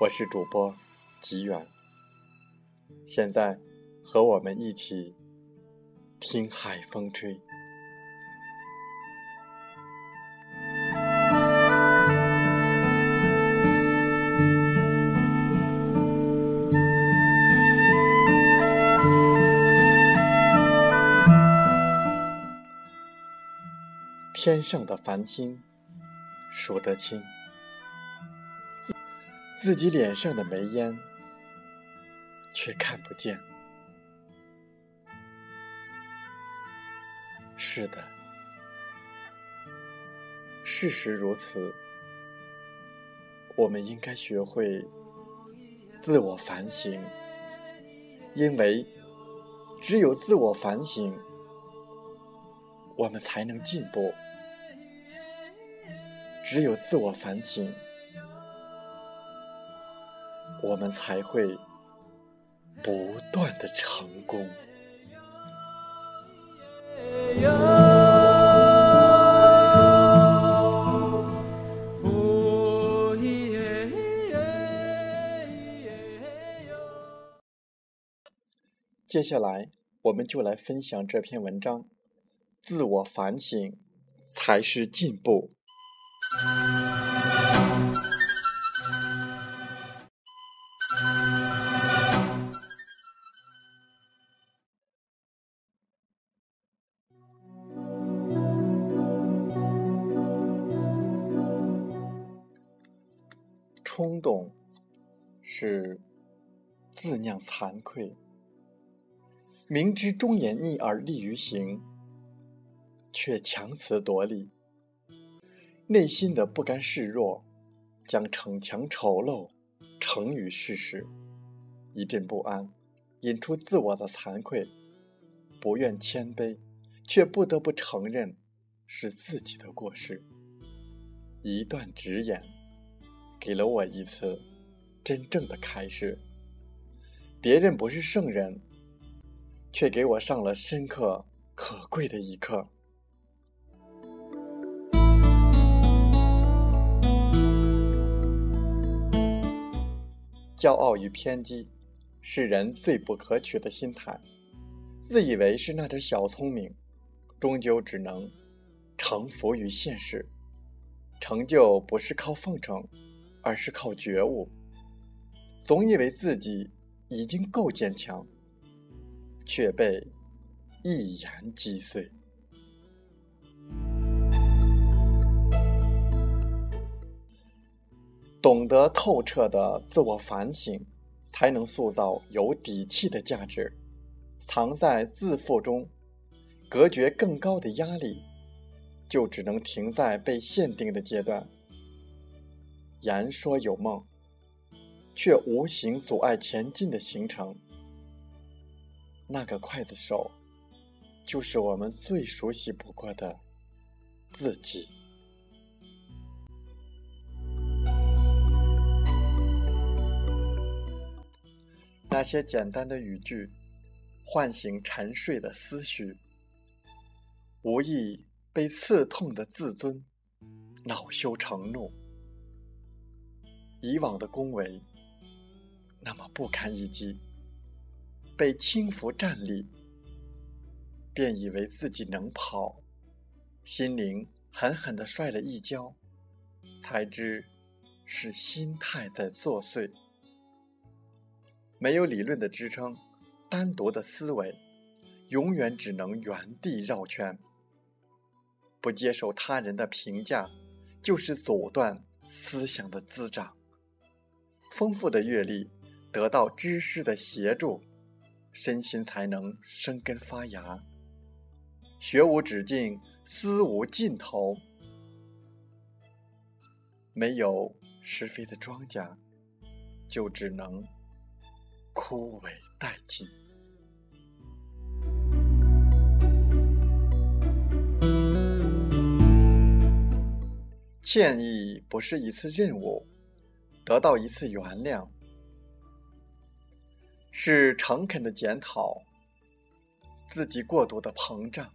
我是主播吉远，现在和我们一起听海风吹。天上的繁星数得清。自己脸上的眉烟，却看不见。是的，事实如此。我们应该学会自我反省，因为只有自我反省，我们才能进步；只有自我反省。我们才会不断的成功。接下来，我们就来分享这篇文章：自我反省才是进步。自酿惭愧，明知忠言逆耳利于行，却强词夺理，内心的不甘示弱，将逞强丑陋成于事实，一阵不安，引出自我的惭愧，不愿谦卑，却不得不承认是自己的过失，一段直言。给了我一次真正的开始。别人不是圣人，却给我上了深刻可贵的一课。骄傲与偏激是人最不可取的心态。自以为是那点小聪明，终究只能臣服于现实。成就不是靠奉承。而是靠觉悟，总以为自己已经够坚强，却被一言击碎。懂得透彻的自我反省，才能塑造有底气的价值。藏在自负中，隔绝更高的压力，就只能停在被限定的阶段。言说有梦，却无形阻碍前进的行程。那个刽子手，就是我们最熟悉不过的自己。那些简单的语句，唤醒沉睡的思绪，无意被刺痛的自尊恼羞成怒。以往的恭维，那么不堪一击，被轻浮站立，便以为自己能跑，心灵狠狠的摔了一跤，才知是心态在作祟。没有理论的支撑，单独的思维，永远只能原地绕圈。不接受他人的评价，就是阻断思想的滋长。丰富的阅历得到知识的协助，身心才能生根发芽。学无止境，思无尽头，没有施肥的庄稼，就只能枯萎殆尽。歉意不是一次任务，得到一次原谅，是诚恳的检讨自己过度的膨胀，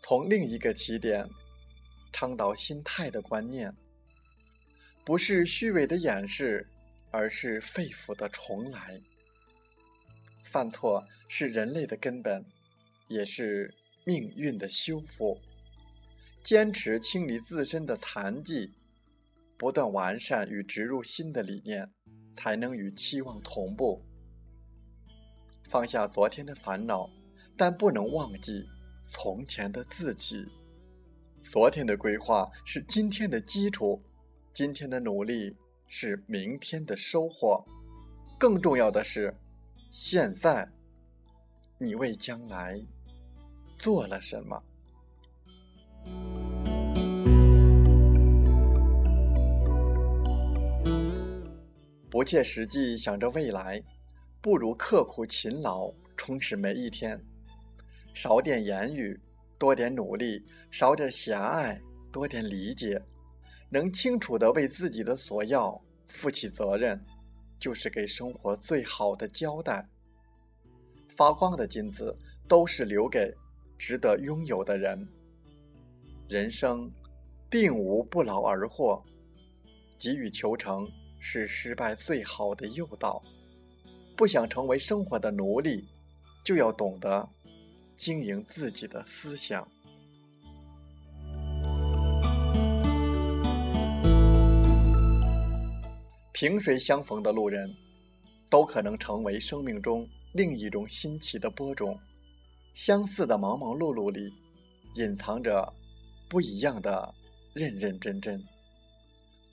从另一个起点倡导心态的观念，不是虚伪的掩饰，而是肺腑的重来。犯错是人类的根本，也是命运的修复。坚持清理自身的残疾，不断完善与植入新的理念，才能与期望同步。放下昨天的烦恼，但不能忘记从前的自己。昨天的规划是今天的基础，今天的努力是明天的收获。更重要的是，现在你为将来做了什么？不切实际想着未来，不如刻苦勤劳充实每一天。少点言语，多点努力；少点狭隘，多点理解。能清楚的为自己的所要负起责任，就是给生活最好的交代。发光的金子都是留给值得拥有的人。人生并无不劳而获，急于求成。是失败最好的诱导。不想成为生活的奴隶，就要懂得经营自己的思想。萍水相逢的路人，都可能成为生命中另一种新奇的播种。相似的忙忙碌碌里，隐藏着不一样的认认真真。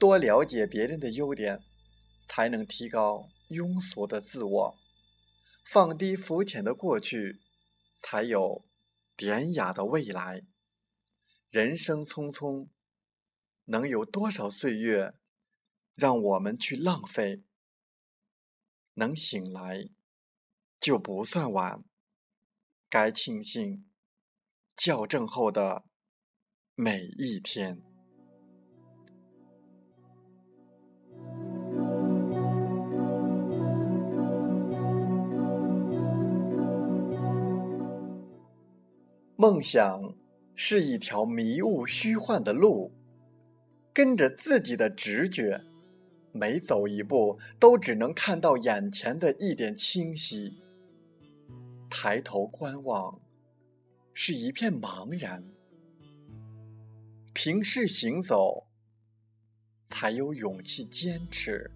多了解别人的优点，才能提高庸俗的自我；放低肤浅的过去，才有典雅的未来。人生匆匆，能有多少岁月让我们去浪费？能醒来，就不算晚。该庆幸校正后的每一天。梦想是一条迷雾虚幻的路，跟着自己的直觉，每走一步都只能看到眼前的一点清晰。抬头观望，是一片茫然。平视行走，才有勇气坚持。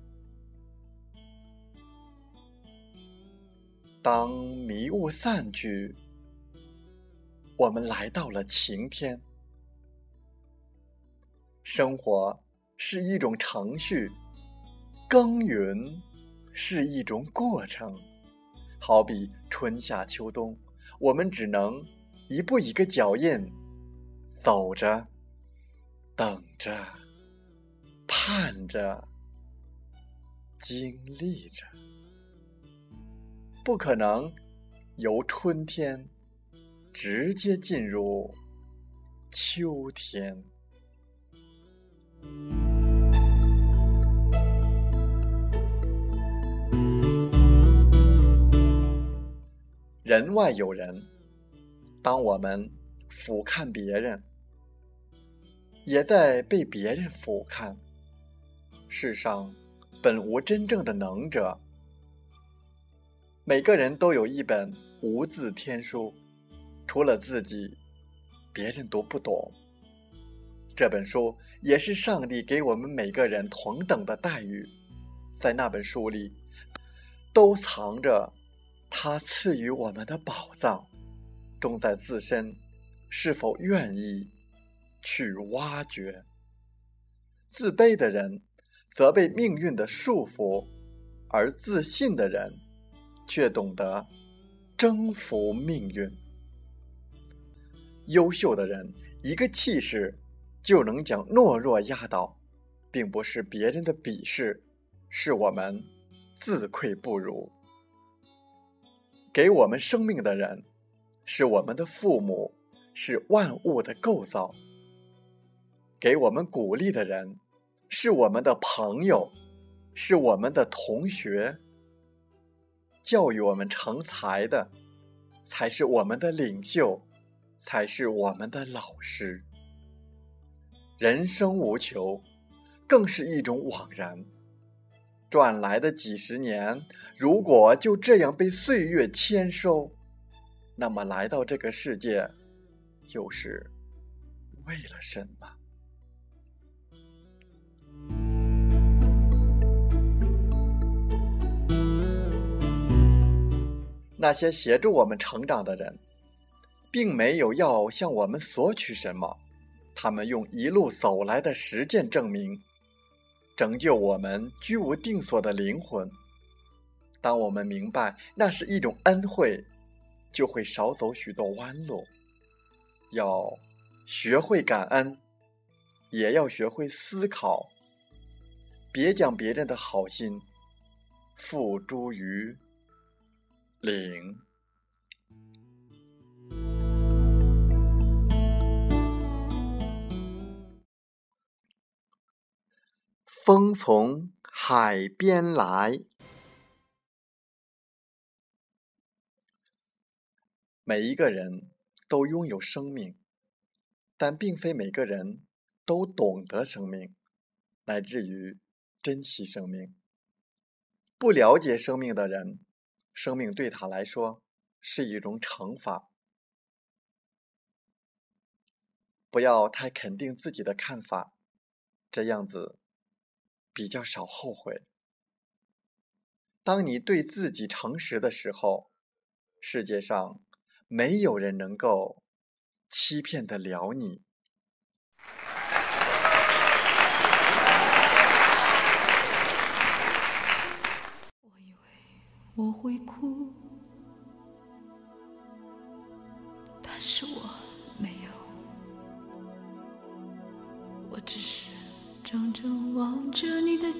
当迷雾散去。我们来到了晴天。生活是一种程序，耕耘是一种过程。好比春夏秋冬，我们只能一步一个脚印，走着，等着，盼着，经历着，不可能由春天。直接进入秋天。人外有人，当我们俯瞰别人，也在被别人俯瞰。世上本无真正的能者，每个人都有一本无字天书。除了自己，别人读不懂。这本书也是上帝给我们每个人同等的待遇，在那本书里，都藏着他赐予我们的宝藏，重在自身是否愿意去挖掘。自卑的人责备命运的束缚，而自信的人却懂得征服命运。优秀的人，一个气势就能将懦弱压倒，并不是别人的鄙视，是我们自愧不如。给我们生命的人，是我们的父母，是万物的构造。给我们鼓励的人。是我们的朋友，是我们的同学。教育我们成才的，才是我们的领袖，才是我们的老师。人生无求，更是一种枉然。赚来的几十年，如果就这样被岁月签收，那么来到这个世界，又是为了什么？那些协助我们成长的人，并没有要向我们索取什么，他们用一路走来的实践证明，拯救我们居无定所的灵魂。当我们明白那是一种恩惠，就会少走许多弯路。要学会感恩，也要学会思考，别将别人的好心付诸于。零，风从海边来。每一个人都拥有生命，但并非每个人都懂得生命，乃至于珍惜生命。不了解生命的人。生命对他来说是一种惩罚。不要太肯定自己的看法，这样子比较少后悔。当你对自己诚实的时候，世界上没有人能够欺骗得了你。我会哭，但是我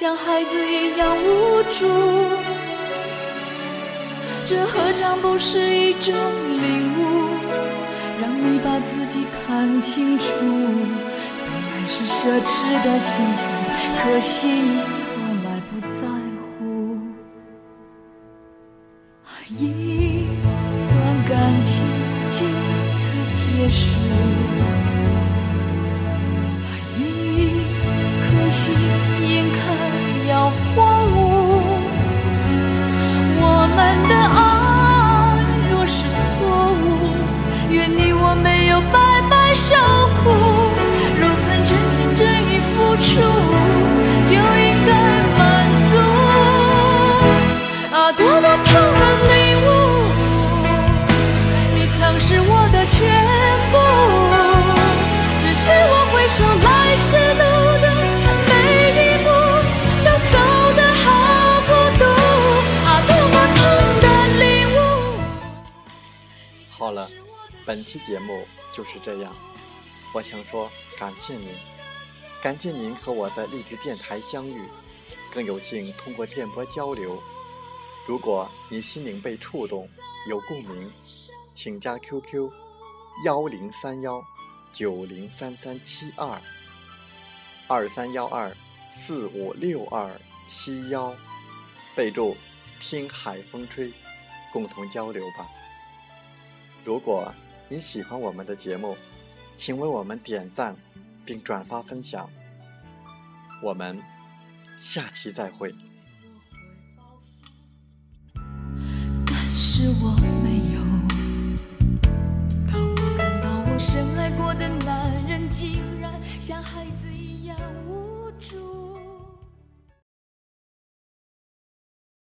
像孩子一样无助，这何尝不是一种领悟，让你把自己看清楚。是奢侈的幸福，可惜好了，本期节目就是这样，我想说感谢您。感谢您和我在励志电台相遇，更有幸通过电波交流。如果你心灵被触动，有共鸣，请加 QQ：幺零三幺九零三三七二二三幺二四五六二七幺，备注“听海风吹”，共同交流吧。如果你喜欢我们的节目，请为我们点赞并转发分享。我们下期再会。但是我没有。当我看到我深爱过的男人，竟然像孩子。